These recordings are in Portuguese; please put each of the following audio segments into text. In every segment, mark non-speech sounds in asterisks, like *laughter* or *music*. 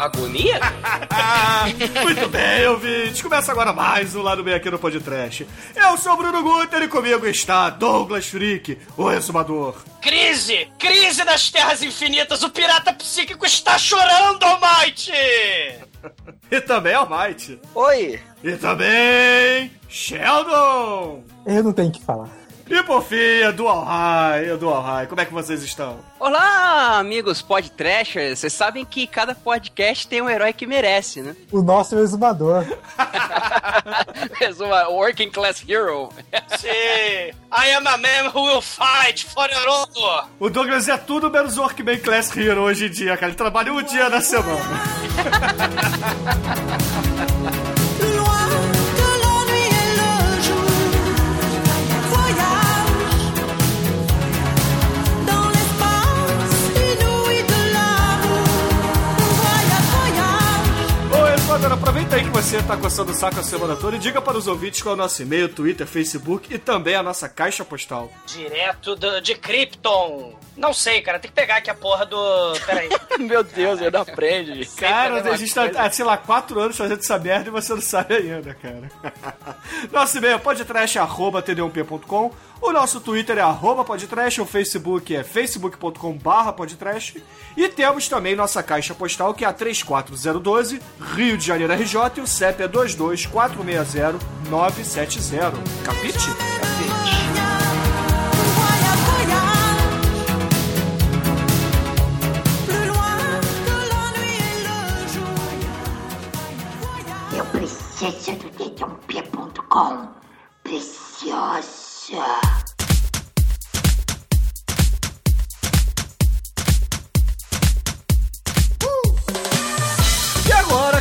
Agonia? *laughs* Muito bem, ouvintes. Começa agora mais um Lado Bem aqui no Podcast. Eu sou o Bruno Guter e comigo está Douglas Freak, o exumador. Crise! Crise das Terras Infinitas! O pirata psíquico está chorando, Almighty! E também Almighty. Oi! E também Sheldon. Eu não tenho o que falar. E por fim, a Dual High. A Dual High, como é que vocês estão? Olá, amigos podtrashers. Vocês sabem que cada podcast tem um herói que merece, né? O nosso é o exumador. *laughs* Mais uma working class hero. Sim! I am a man who will fight for your honor! O Douglas é tudo menos Workman Class Hero hoje em dia, cara. Ele trabalha um dia na semana. *laughs* Exumador, aproveita aí que você tá coçando o saco a semana toda e diga para os ouvintes qual é o nosso e-mail, Twitter, Facebook e também a nossa caixa postal. Direto do- de Krypton! Não sei, cara, tem que pegar aqui a porra do. Peraí. *laughs* Meu Deus, ele não aprende. Cara, a gente tá, há, sei lá, quatro anos fazendo essa merda e você não sabe ainda, cara. *laughs* Nosso e-mail é podtrash.td1p.com O nosso Twitter é arroba podtrash, o Facebook é facebook.com barra podtrash e temos também nossa caixa postal que é a 34012, Rio de Janeiro RJ e o CEP é 22460 970. Capite? Jour. Eu preciso do dedãopia.com. Preciosa.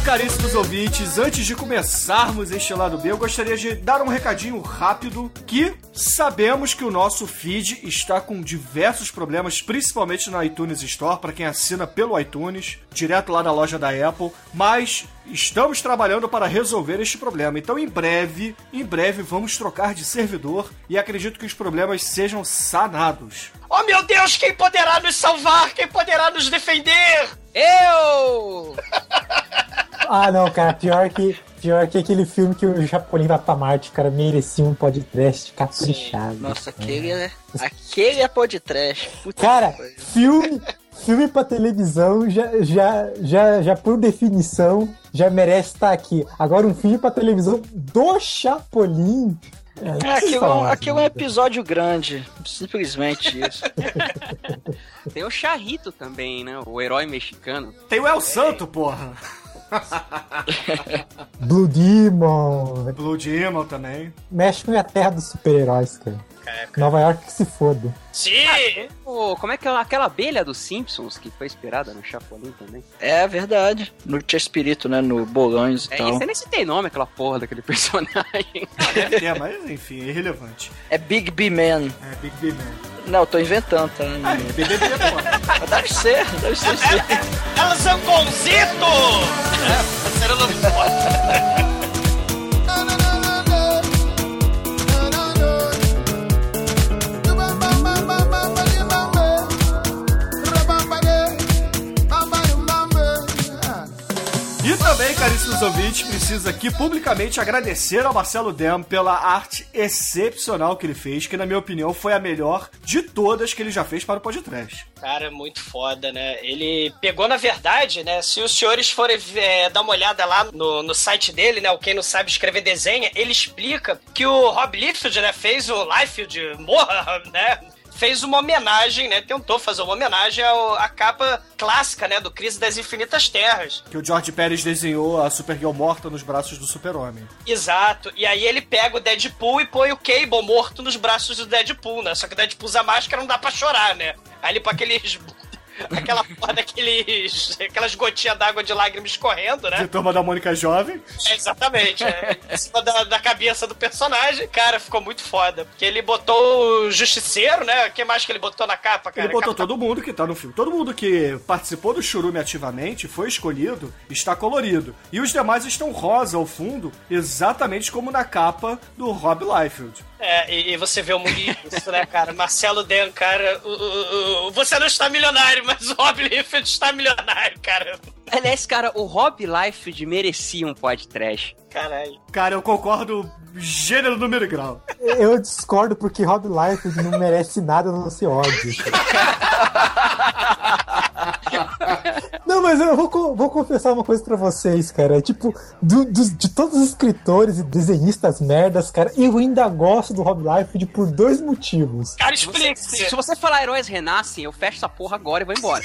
Caríssimos ouvintes, antes de começarmos este lado B, eu gostaria de dar um recadinho rápido que sabemos que o nosso feed está com diversos problemas, principalmente na iTunes Store, para quem assina pelo iTunes, direto lá da loja da Apple, mas estamos trabalhando para resolver este problema. Então, em breve, em breve vamos trocar de servidor e acredito que os problemas sejam sanados. Oh meu Deus, quem poderá nos salvar? Quem poderá nos defender? Eu! *laughs* Ah, não, cara, pior que, pior que aquele filme que o Chapolin vai pra Marte, cara, merecia um podcast caprichado. Nossa, aquele é. Aquele é podtrash. Puta Cara, que pariu. filme, filme pra televisão já, já, já, já por definição já merece estar aqui. Agora um filme pra televisão do Chapolin. É, aquilo, é um- aquilo é um episódio grande. Simplesmente isso. *laughs* Tem o Charrito também, né? O herói mexicano. Tem o El Santo, porra! Blue Demon. Blue Demon também. México é a terra dos super-heróis, cara. Nova York que se foda. Sim! Pô, como é que é aquela abelha dos Simpsons que foi inspirada no Chapolin também? É verdade. No Tia Espírito, né? No Bolões e É, tal. esse nem se tem nome, aquela porra daquele *laughs* personagem. Deve ter, mas enfim, é irrelevante. É Big B Man. É Big B Man. Não, eu tô inventando, tá? Ah, é BBB, porra. Mas Deve ser, deve ser sim. Zangonzito! É, será o nome forte. E caríssimos ouvintes, preciso aqui publicamente agradecer ao Marcelo Dem pela arte excepcional que ele fez, que na minha opinião foi a melhor de todas que ele já fez para o podcast. Cara, muito foda, né? Ele pegou, na verdade, né? Se os senhores forem é, dar uma olhada lá no, no site dele, né? O Quem Não Sabe Escrever Desenha, ele explica que o Rob Liefeld, né? Fez o Liefeld, morra, né? Fez uma homenagem, né? Tentou fazer uma homenagem ao- à capa clássica, né? Do Crise das Infinitas Terras. Que o George Pérez desenhou a Supergirl morta nos braços do super-homem. Exato. E aí ele pega o Deadpool e põe o Cable morto nos braços do Deadpool, né? Só que o Deadpool usa máscara não dá pra chorar, né? Aí ele põe aqueles *laughs* aquela porra daqueles. aquelas gotinhas d'água de lágrimas escorrendo, né? De turma da Mônica Jovem. É, exatamente, é. Em cima da, da cabeça do personagem. Cara, ficou muito foda. Porque ele botou o Justiceiro, né? O que mais que ele botou na capa, cara? Ele botou Capitão- todo mundo que tá no filme. Todo mundo que participou do Churume ativamente, foi escolhido, está colorido. E os demais estão rosa ao fundo, exatamente como na capa do Rob Liefeld. É, e, e você vê o mundo isso, né, cara? Marcelo Den, cara, o- o- o- você não está milionário, mas o Rob Liefeld está milionário, cara. Aliás, cara, o Rob Liefeld merecia um podcast. Caralho. Cara, eu concordo gênero, número e grau. Eu discordo porque Rob Liefeld não merece nada no seu ódio. *laughs* Não, mas eu vou, vou confessar uma coisa pra vocês, cara. Tipo, do- dos- de todos os escritores e desenhistas merdas, cara, eu ainda gosto do Rob Liefeld por dois motivos. Cara, Se explique-se. você falar heróis renascem, eu fecho essa porra agora e vou embora.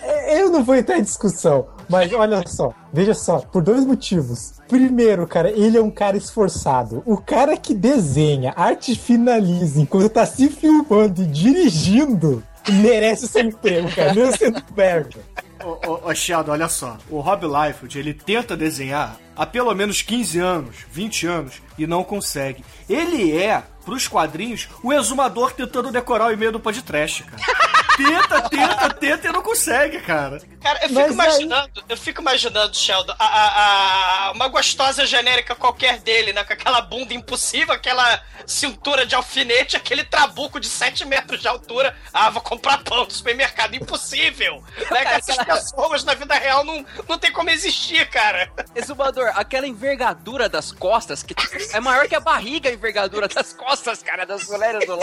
É, Eu não vou entrar em discussão, mas olha só, veja só, por dois motivos. Primeiro, cara, ele é um cara esforçado. O cara que desenha, arte finaliza enquanto tá se filmando e dirigindo, merece seu emprego, cara, mesmo sendo merda. Ô, ô, ô, Sheldon, olha só. O Rob Liefeld, ele tenta desenhar há pelo menos 15 anos, 20 anos, e não consegue. Ele é, pros quadrinhos, o exumador tentando decorar o e-mail do podcast, cara. *laughs* Tenta, tenta, tenta e não consegue, cara. Cara, eu fico Mas aí- imaginando, eu fico imaginando, Sheldon, a, a- a- uma gostosa genérica qualquer dele, né? Com aquela bunda impossível, aquela cintura de alfinete, aquele trabuco de 7 metros de altura. Ah, vou comprar pão do supermercado. Impossível! *laughs* Né? Que essas pessoas na vida real não, não tem como existir, cara. Exumador, aquela envergadura das costas, que é maior que a barriga a envergadura das costas, cara, das mulheres do.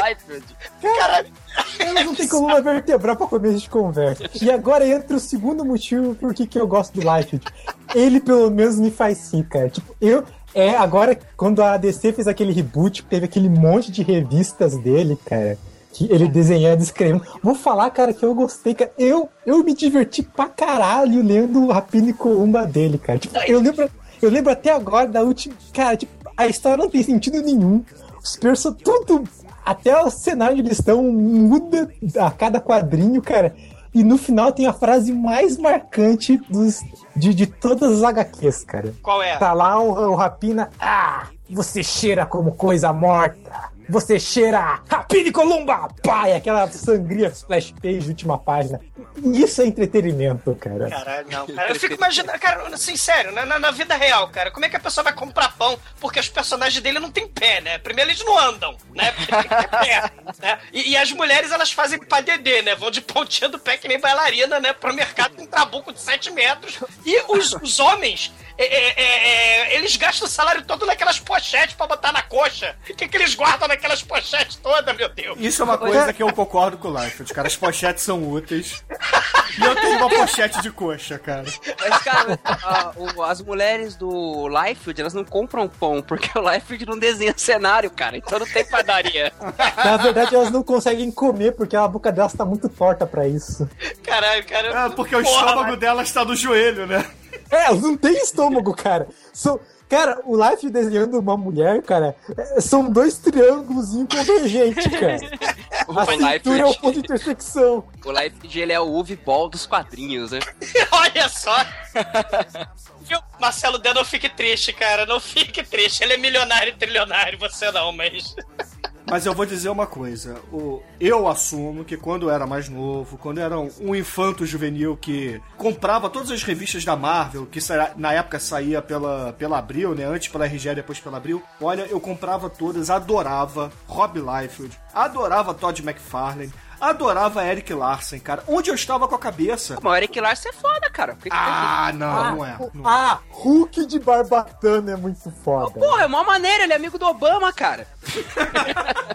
Caralho. Elas não tem coluna vertebral pra começo de conversa. E agora entra o segundo motivo por que eu gosto do Liefeld. Ele pelo menos me faz rir, cara. Tipo, eu. É, agora, quando a DC fez aquele reboot, teve aquele monte de revistas dele, cara. Que ele desenhando, escrevendo. Vou falar, cara, que eu gostei, cara. Eu, eu me diverti pra caralho lendo o Rapina e Columba dele, cara. Tipo, eu lembro, eu lembro até agora da última. Cara, tipo, a história não tem sentido nenhum. Os perso tudo. Até o cenário onde eles estão muda a cada quadrinho, cara. E no final tem a frase mais marcante dos, de, de todas as HQs, cara. Qual é? Tá lá o, o Rapina. Ah, você cheira como coisa morta. Você cheira Rapina e Columba! E aquela sangria splash page, última página. Isso é entretenimento, cara. Caralho, não, cara. Eu fico imaginando, cara, assim, sério, na, na, na vida real, cara, como é que a pessoa vai comprar pão? Porque os personagens dele não têm pé, né? Primeiro eles não andam, né? Porque tem que ter pé, né? E, e as mulheres, elas fazem padedê, né? Vão de pontinha do pé que nem bailarina, né? Pro mercado com um trabuco de 7 metros. E os, os homens, é, é, é, é, eles gastam o salário todo naquelas pochetes pra botar na coxa. O que, que eles guardam naquelas pochetes todas, meu Deus? Isso é uma coisa que eu concordo com o Liefeld, cara. As pochetes são úteis. E eu tenho uma pochete de coxa, cara. Mas, cara, a- o- as mulheres do Liefeld, elas não compram pão, porque o Liefeld não desenha cenário, cara, então não tem padaria. Na verdade, elas não conseguem comer porque a boca delas tá muito torta pra isso. Caralho, cara. É, porque o Porra, estômago dela está no joelho, né? É, elas não têm estômago, cara. São, cara, o Life desenhando uma mulher, cara, é- são dois triângulos convergentes, *laughs* cara. A O cintura é o ponto de intersecção. o Liefeld, ele é o Uwe Ball dos quadrinhos, né? *laughs* Olha só. Viu? Marcelo Dé, não fique triste, cara. Não fique triste. Ele é milionário e trilionário, você não, mas. Mas eu vou dizer uma coisa. O, eu assumo que quando eu era mais novo, quando eu era um, um infanto juvenil que comprava todas as revistas da Marvel, que na época saía pela, pela Abril, né? Antes pela RG, depois pela Abril. Olha, eu comprava todas, adorava Rob Liefeld, adorava Todd McFarlane, adorava Eric Larsen, cara. Onde eu estava com a cabeça? Mas o Eric Larson é foda, cara. Que que tem- Ah, não, não é. Não é. Ah, Hulk de barbatana é muito foda. Porra, é mó maneiro, ele é amigo do Obama, cara. *laughs*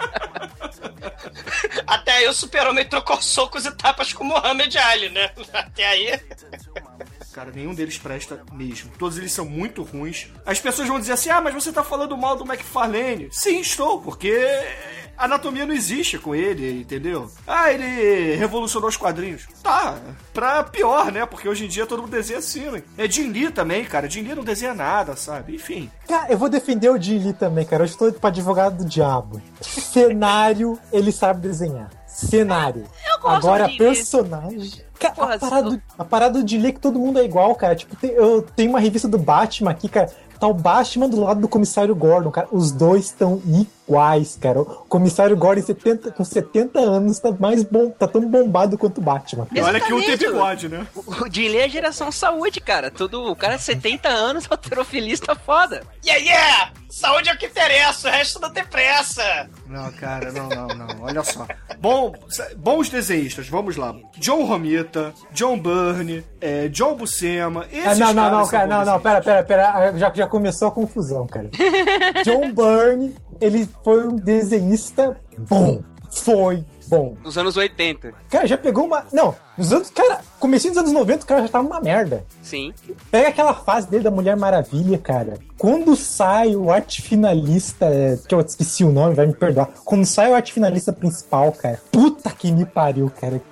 Até aí o Super-Homem trocou socos e tapas com o Mohamed Ali, né? *laughs* Até aí. Cara, nenhum deles presta mesmo. Todos eles são muito ruins. As pessoas vão dizer assim: ah, mas você tá falando mal do McFarlane. Sim, estou, porque anatomia não existe com ele, entendeu? Ah, ele revolucionou os quadrinhos. Tá, pra pior, né? Porque hoje em dia todo mundo desenha assim, né? É Jim Lee também, cara. Jim Lee não desenha nada, sabe? Enfim. Cara, eu vou defender o Jim Lee também, cara. Eu estou pra advogado do diabo. Cenário, ele sabe desenhar. Cenário. Eu gosto Agora, personagem. Cara, Porra, a, parada, a parada de ler que todo mundo é igual, cara. Tipo, tem- eu tenho uma revista do Batman aqui, cara. Tá o Batman do lado do comissário Gordon, cara. Os dois estão iguais, cara. O comissário Gordon 70, com 70 anos tá mais bom, tá tão bombado quanto o Batman. E olha que um tem Exatamente, bigode, né? O Jim Lee é geração saúde, cara. Tudo, o cara é 70 anos, *laughs* alterofilista foda. Yeah, yeah! Saúde é o que interessa, o resto não tem pressa. Não, cara, não, não, não. Olha só. Bom, bons desenhistas, vamos lá. John Romita, John Byrne, é, John Buscema. Esses Ah, não, não, caras não, são cara, não, não, pera, pera, pera. Já, já começou a confusão, cara. *laughs* John Byrne, ele foi um desenhista bom. Foi bom. Nos anos 80. Cara, já pegou uma. Não, nos anos. Cara, comecinho dos anos 90, o cara já tava uma merda. Sim. Pega aquela fase dele da Mulher Maravilha, cara. Quando sai o arte finalista, é, que eu esqueci o nome, vai me perdoar. Quando sai o arte finalista principal, cara. Puta que me pariu, cara.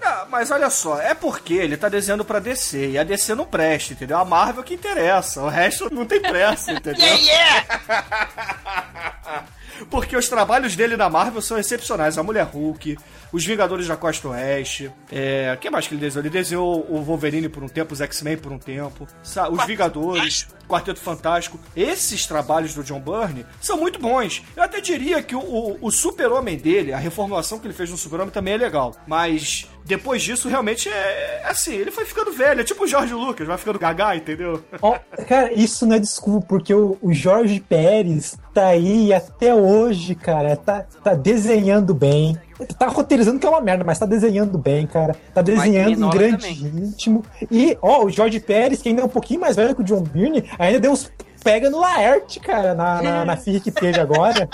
Ah, mas olha só, é porque ele tá desenhando pra DC e a DC não presta, entendeu? A Marvel que interessa, o resto não tem pressa, entendeu? *laughs* Yeah, yeah! Porque os trabalhos dele na Marvel são excepcionais. A Mulher Hulk, os Vingadores da Costa Oeste. É. O que mais que ele desenhou? Ele desenhou o Wolverine por um tempo, os X-Men por um tempo. Os Vingadores, Quarteto Fantástico. Esses trabalhos do John Byrne são muito bons. Eu até diria que o, o, o Super-Homem dele, a reformulação que ele fez no Super-Homem também é legal. Mas depois disso, realmente é é assim, ele foi ficando velho. É tipo o Jorge Lucas, vai ficando gaga, entendeu? Ó, cara, isso não é desculpa, porque o, o Jorge Pérez tá aí até hoje, cara. Tá, tá desenhando bem. Tá roteirizando que é uma merda, mas tá desenhando bem, cara. Tá desenhando em grande também. ritmo. E, ó, o Jorge Pérez, que ainda é um pouquinho mais velho que o John Byrne, ainda deu uns pega no Laerte, cara, na, na, na *laughs* que teve agora.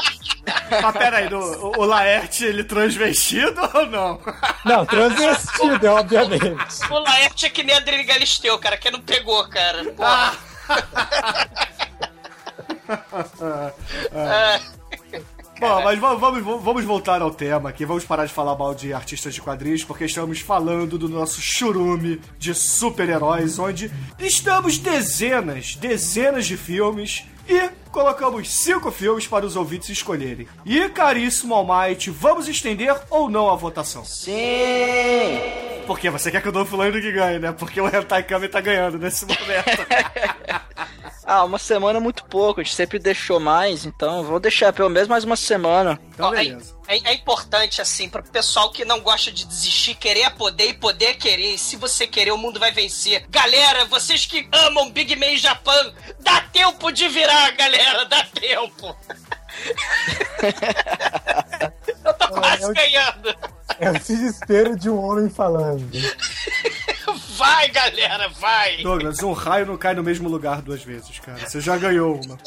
Mas peraí, do- o, o Laerte, ele transvestido *laughs* ou não? Não, transvestido, obviamente. O Laerte é que nem a Adriane Galisteu, cara, que não pegou, cara. Porra. *laughs* É. Bom, mas va- vamos, vamos voltar ao tema aqui. Vamos parar de falar mal de artistas de quadrinhos, porque estamos falando do nosso churume de super-heróis, onde estamos dezenas, dezenas de filmes e colocamos cinco filmes para os ouvintes escolherem. E, caríssimo Almighty, vamos estender ou não a votação? Sim! Porque você quer que o Dolph Lundgren ganhe, né? Porque o Hentai Kami tá ganhando nesse momento. *laughs* Ah, uma semana é muito pouco, a gente sempre deixou mais, então vou deixar pelo menos mais uma semana. Então, é, beleza. é- é importante, assim, pro pessoal que não gosta de desistir, querer é poder e poder é querer. E se você querer, o mundo vai vencer. Galera, vocês que amam Big Man Japan, dá tempo de virar, galera, dá tempo. *laughs* Eu tô quase eu- ganhando. É o desespero de um homem falando. Vai, galera, vai. Douglas, um raio não cai no mesmo lugar duas vezes, cara. Você já ganhou uma.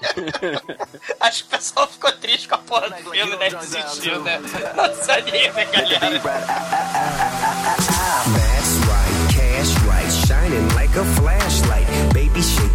*laughs* Acho que o pessoal ficou triste com a porra do filme, né? Desistiu, né? Nossa, anime, galera. That's right, cash right, shining like a flashlight.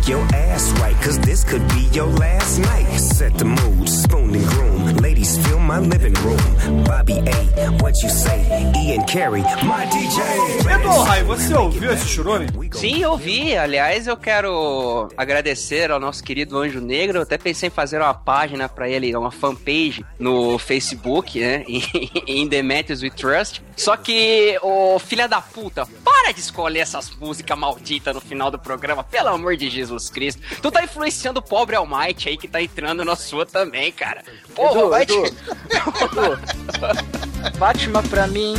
Shake your ass right, cause this could be your last night. Set the mood, spoon and groom. Ladies, fill my living room. Bobby A, what you say? Ian Carey, my DJ. Você ouviu esse churume? Sim, eu vi. Aliás, eu quero agradecer ao nosso querido Anjo Negro. Eu até pensei em fazer uma página pra ele, uma fanpage no Facebook, né? *laughs* Em Demetrius We Trust. Só que, ô filha da puta, para de escolher essas músicas malditas no final do programa, pelo amor de Jesus Cristo. Tu tá influenciando o pobre Almighty aí que tá entrando na sua também, cara. Porra, Edu, vai Edu, te... *laughs* Edu. Batman pra mim.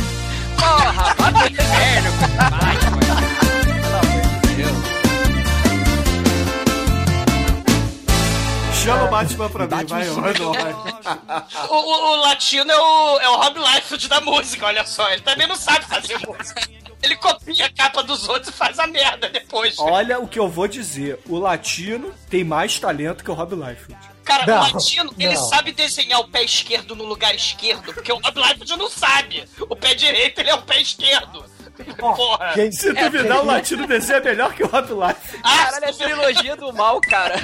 Porra, vai pro inferno, Batman. Pelo amor de Deus. Chama o Batman pra mim, vai, Rai. O, o- o latino é o, é o Rob Liefeld da música, olha só. Ele também não sabe fazer música. Ele copia a capa dos outros e faz a merda depois. Olha o que eu vou dizer. O latino tem mais talento que o Rob Liefeld. Cara, Não, o latino, ele não. sabe desenhar o pé esquerdo no lugar esquerdo, porque o Rob Liefeld não sabe. O pé direito, ele é o pé esquerdo. Porra. gente, Se duvidar, o latino desenha melhor que o Rob. Ah, Caralho, é a trilogia do mal, cara.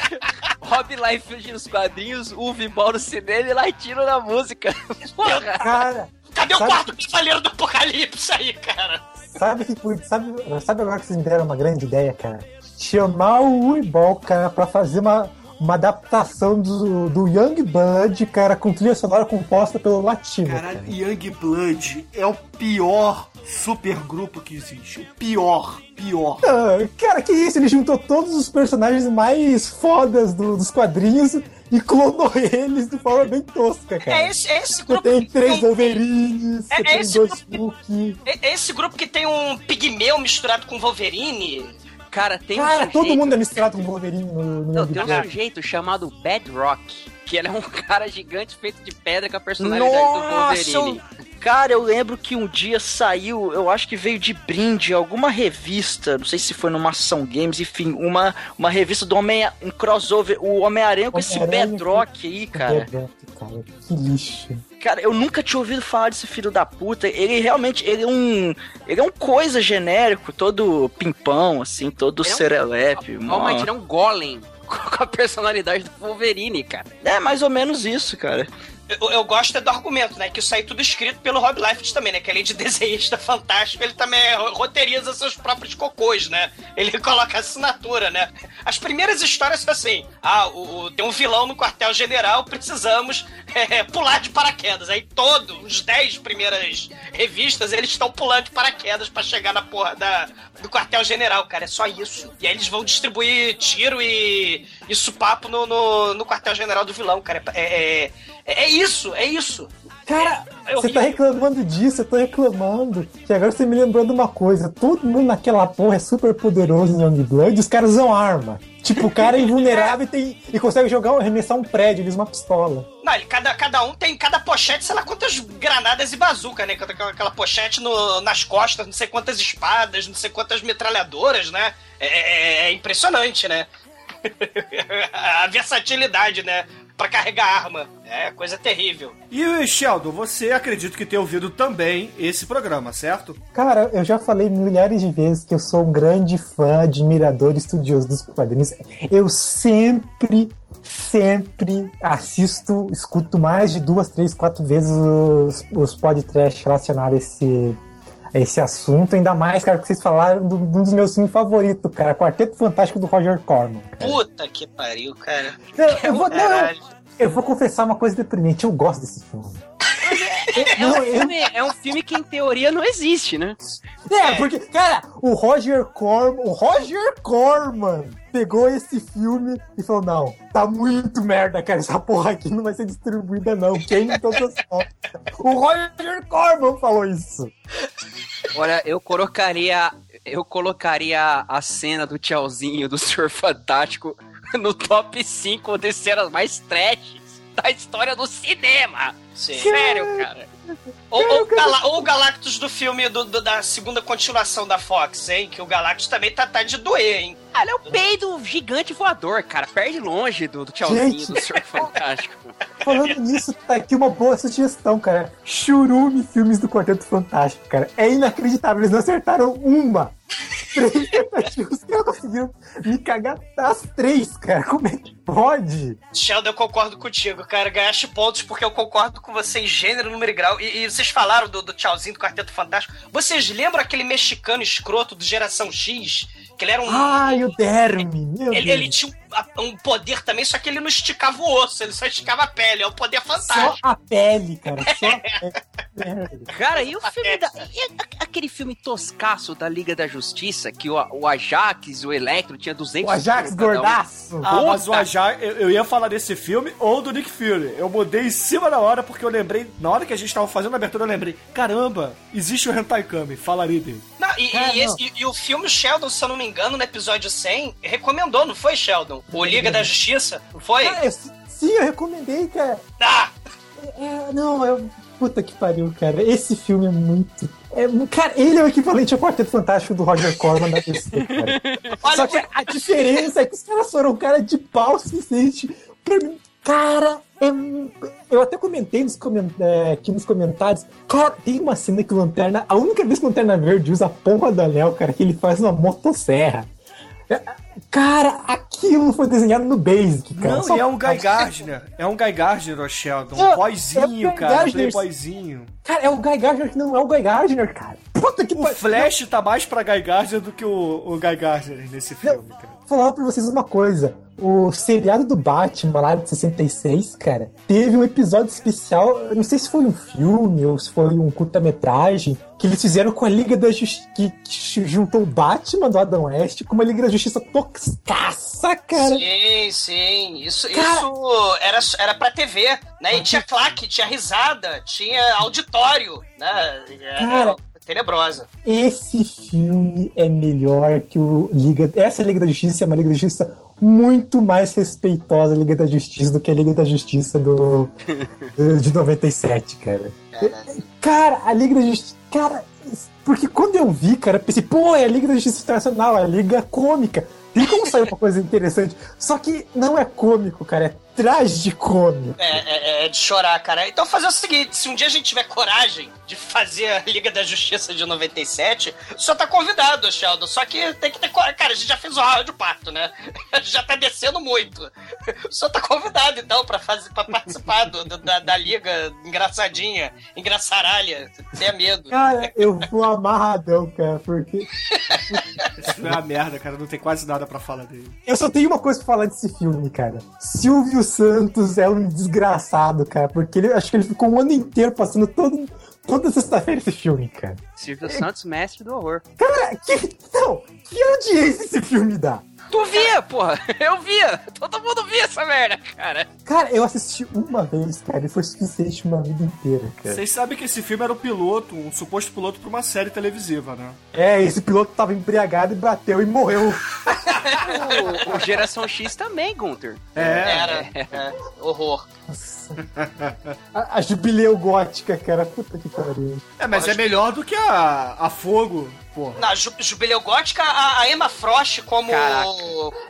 Rob Liefeld nos quadrinhos, Uwe Ball no cinema e Latino na música. Porra. cara, cadê o sabe- quarto cavaleiro do apocalipse aí, cara? sabe que sabe, sabe agora que vocês me deram uma grande ideia, cara? Chamar o Uibol, cara, pra fazer uma, uma adaptação do, do Young Blood, cara, com trilha sonora composta pelo Latino. Caralho, cara. Young Blood é o pior supergrupo que existe. O pior, pior. Ah, cara, que isso? Ele juntou todos os personagens mais fodas do- dos quadrinhos e clonou eles de forma bem tosca, cara. É esse, é esse Você grupo tem que três tem- Wolverines, É- você é tem dois grupo- Hulk. É é esse grupo que tem um pigmeu misturado com Wolverine. Cara, tem um Cara, sujeito... todo mundo é misturado com Wolverine no, no Não, tem um sujeito chamado Bedrock, que ele é um *laughs* cara gigante feito de pedra com a personalidade do Nossa, Wolverine. eu- cara, eu lembro que um dia saiu, eu acho que veio de brinde, alguma revista, não sei se foi numa Ação Games, enfim, uma, uma revista do Homem, um crossover, o Homem-Aranha com esse Homem-Aranha Bedrock aí, cara. Bedrock, cara, que lixo. Cara, eu nunca tinha ouvido falar desse filho da puta. Ele realmente, ele é um, ele é um coisa genérico, todo pimpão, assim, todo Ele é um- serelepe. Realmente, ele é um golem *laughs* com a personalidade do Wolverine, cara. É mais ou menos isso, cara. Eu, eu gosto é do argumento, né? Que isso aí tudo escrito pelo Rob Liefeld também, né? Que além de *laughs* desenhista fantástico, ele também ro- roteiriza seus próprios cocôs, né? Ele *laughs* coloca assinatura, né? As primeiras histórias são assim: ah, o, o- tem um vilão no quartel-general, precisamos *laughs* é, pular de paraquedas. Aí todos, os 10 primeiras revistas, eles estão pulando de paraquedas pra chegar na porra da, do quartel-general, cara. É só isso. E aí eles vão distribuir tiro e, e supapo no, no, no quartel-general do vilão, cara. É, é, é isso, é isso. Cara, É você tá reclamando disso, eu tô reclamando. Que agora você me lembrou de uma coisa. Todo mundo naquela porra é super poderoso em Young Blood, os caras usam arma. Tipo, o cara é invulnerável e, tem, e consegue jogar, arremessar um prédio, ele usa uma pistola. Não, ele, cada, cada um tem cada pochete, sei lá quantas granadas e bazuca, né? Aquela, aquela pochete no- nas costas, não sei quantas espadas, não sei quantas metralhadoras, né? É, é- é impressionante, né? *laughs* A versatilidade, né? Pra carregar arma. É coisa terrível. E Sheldon, você acredita que tem ouvido também esse programa, certo? Cara, eu já falei milhares de vezes que eu sou um grande fã, admirador e estudioso dos quadrinhos. Eu sempre, sempre assisto, escuto mais de duas, três, quatro vezes os, os podcasts relacionados a esse, esse assunto. Ainda mais, cara, que vocês falaram do- de um dos meus filmes favoritos, cara. Quarteto Fantástico do Roger Corman. Puta que pariu, cara. Eu, eu vou, não, eu, eu vou confessar uma coisa deprimente. Eu gosto desse filme. É um, *laughs* filme, é um filme que, em teoria, não existe, né? É, porque, cara, o Roger Corman, o Roger Corman pegou esse filme e falou: não, tá muito merda, cara. Essa porra aqui não vai ser distribuída, não. Quem todas as fotos. O Roger Corman falou isso. Olha, eu colocaria. Eu colocaria a cena do tchauzinho do Senhor Fantástico no top 5 das cenas mais trash da história do cinema. Sim. Sério, cara. Ou, ou, Gala- ou o Galactus do filme do- do- da segunda continuação da Fox, hein? Que o Galactus também tá, tá de doer, hein? Ah, ele é o peido gigante voador, cara. Perde longe do, do tchauzinho Gente. do Senhor Fantástico. *laughs* Falando nisso, tá aqui uma boa sugestão, cara. Churume filmes do Quarteto Fantástico, cara. É inacreditável, eles não acertaram uma. *laughs* Três tentativas, os caras conseguiram me cagar das três, cara. Como é que pode? Sheldon, eu concordo contigo, cara. Ganhaste pontos porque eu concordo com você em gênero, número e grau. E, e vocês falaram do, do tchauzinho do Quarteto Fantástico. Vocês lembram aquele mexicano escroto do Geração X? Que ele era um. Ai, o Derme, meu ele, Deus. ele tinha um, um poder também, só que ele não esticava o osso, ele só esticava a pele. É um poder Só fantástico. a pele, cara. Só a *laughs* pele. Cara, e o filme da. e aquele filme toscaço da Liga da Justiça, que o, o Ajax, o Electro tinha 200 O Ajax cada um. gordaço. Ah, mas o Puta. Ajax, eu, eu ia falar desse filme ou do Nick Fury. Eu mudei em cima da hora porque eu lembrei, na hora que a gente tava fazendo a abertura, eu lembrei: caramba, existe o Hentai Kami, falaria dele. E, Cara, e esse- e- e o filme Sheldon, se eu não me engano, no episódio 100, recomendou, não foi, Sheldon? O Liga da Justiça? Não foi? Cara, sim, eu recomendei, cara. Ah! É, não, eu. Puta que pariu, cara. Esse filme é muito. É, cara, ele é o equivalente ao Quarteto Fantástico do Roger Corman da DC, cara. *laughs* Olha, Só que a diferença é que os caras foram um cara de pau suficiente pra mim. Cara, é eu até comentei nos é, aqui nos comentários. Cara, tem uma cena que o Lanterna. A única vez que o Lanterna Verde usa a porra do anel, cara, que ele faz uma motosserra. É, Cara, aquilo foi desenhado no Basic, cara. Não, Só- e é um Guy Gardner. É um Guy Gardner, o Sheldon. É, Um boyzinho, é o Guy cara. Um Gardner. playboyzinho. Cara, é o Guy Gardner que não é o Guy Gardner, cara. Puta que O pariu. Flash tá mais pra Guy Gardner do que o, o Guy Gardner nesse filme, cara. Falar pra vocês uma coisa. O seriado do Batman lá de 66, cara, teve um episódio especial. Não sei se foi um filme ou se foi um curta-metragem. Que eles fizeram com a Liga da Justiça. Que, que juntou o Batman do Adam West com uma Liga da Justiça toxcaça, cara. Sim, sim. Isso, Cara- isso era, era pra TV, né? E tinha claque, tinha risada, tinha auditório, né? Era Cara- tenebrosa. Esse filme é melhor que o Liga. Essa Liga da Justiça é uma Liga da Justiça muito mais respeitosa a Liga da Justiça do que a Liga da Justiça do, de 97, cara. Cara, a Liga da Justiça. Cara, porque quando eu vi, cara, eu pensei, pô, é a Liga da Justiça Internacional, é a Liga cômica. Tem como sair uma coisa interessante. Só que não é cômico, cara, é tragicômico. É, é, é de chorar, cara. Então fazer o seguinte, se um dia a gente tiver coragem de fazer a Liga da Justiça de 97, só tá convidado, Sheldon. Só que tem que ter coragem. Cara, a gente já fez o rádio parto, né? *laughs* Já tá descendo muito. *laughs* Só tá convidado, então, pra, fazer, pra participar do- do- da, da Liga engraçadinha, engraçaralha. Tenha medo. Cara, eu vou amarradão, cara, porque Esse filme é uma merda, cara. Não tem quase nada pra falar dele. Eu só tenho uma coisa pra falar desse filme, cara. Silvio Santos é um desgraçado, cara, porque ele, acho que ele ficou um ano inteiro passando todo, toda sexta-feira esse filme, cara. Silvio Santos, mestre do horror. Cara, que, não, que audiência esse filme dá? Tu via, porra! *laughs* Eu via! Todo mundo via essa merda, cara! Cara, eu assisti uma vez, cara, e foi suficiente uma vida inteira, cara. Vocês sabem que esse filme era o piloto, um suposto piloto pra uma série televisiva, né? É, esse piloto tava embriagado e bateu e morreu. O, *laughs* o Geração X também, Gunter. É. Era. É, horror. A, a jubileu gótica, cara, puta que pariu. É, mas é melhor do que a, a Fogo, porra. Na Ju- Jubileu Gótica, a, a Emma Frost como.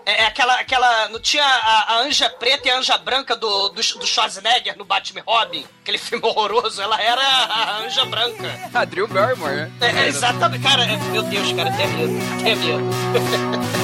É, é aquela, aquela. Não tinha a, a Anja Preta e a Anja Branca do, do, do Schwarzenegger no Batman Robin? Aquele filme *laughs* horroroso. Ela era a Anja Branca. A Drew Barrymore, né? É, é, exatamente. Cara, é- meu Deus, cara, tenha medo. Tenha medo. *laughs*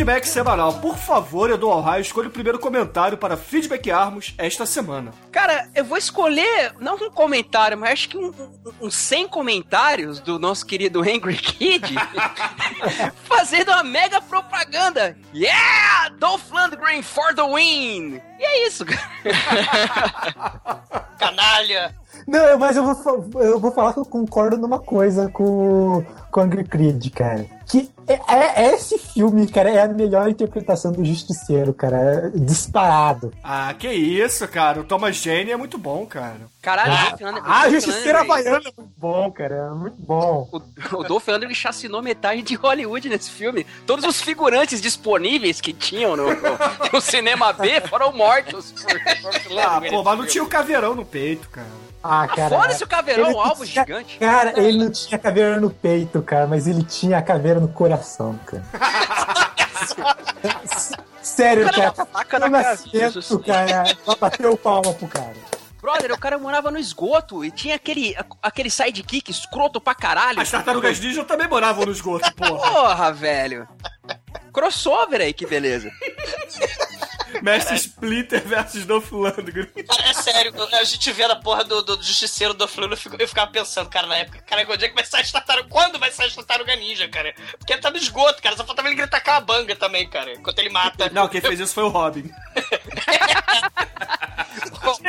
feedback semanal. Por favor, Edu Alraio, escolha o primeiro comentário para feedbackarmos esta semana. Cara, eu vou escolher, não um comentário, mas acho que um, um, uns 100 comentários do nosso querido Angry Kid *laughs* fazendo uma mega propaganda. Yeah! Dolph Lundgren for the win! E é isso, cara. *laughs* Canalha. Não, mas eu vou, eu vou falar que eu concordo numa coisa com, com Angry Creed, cara. Que é, é- é esse filme, cara, é a melhor interpretação do Justiceiro, cara. É disparado. Ah, que isso, cara. O Thomas Jane é muito bom, cara. Caralho, o Dolph Lundgren- Ah, Justiceiro Havaiano é muito bom, cara. É muito bom. O, o Dolph Lundgren chacinou metade de Hollywood nesse filme. Todos os figurantes disponíveis que tinham no, no- no cinema B foram mortos por Lundgren. Ah, pô, mas não tinha o caveirão no peito, cara. Ah, Ah, cara. Foda-se o caveirão, um alvo tinha- gigante. Cara, ele não tinha caveira no peito, cara, mas ele tinha a caveira no coração, cara. *laughs* Sério, O cara cara. faca na cara, nascimento, cara. Ela bateu palma pro cara. Brother, o cara morava no esgoto e tinha aquele, aquele sidekick escroto pra caralho. As tartarugas ninja também moravam no esgoto, porra. Porra, velho. Crossover aí, que beleza. *laughs* Mestre Splinter versus Dolph Lundgren. Cara, é sério, a gente vê a porra do, do Justiceiro do Fluno, eu, fico- eu ficava pensando, cara, na época, cara, onde é que vai sair essa tartaruga? Quando vai sair essa tartaruga ninja, cara? Porque ele tá no esgoto, cara, só faltava ele gritar com a banga também, cara, enquanto ele mata. Não, quem fez isso foi o Robin. *laughs*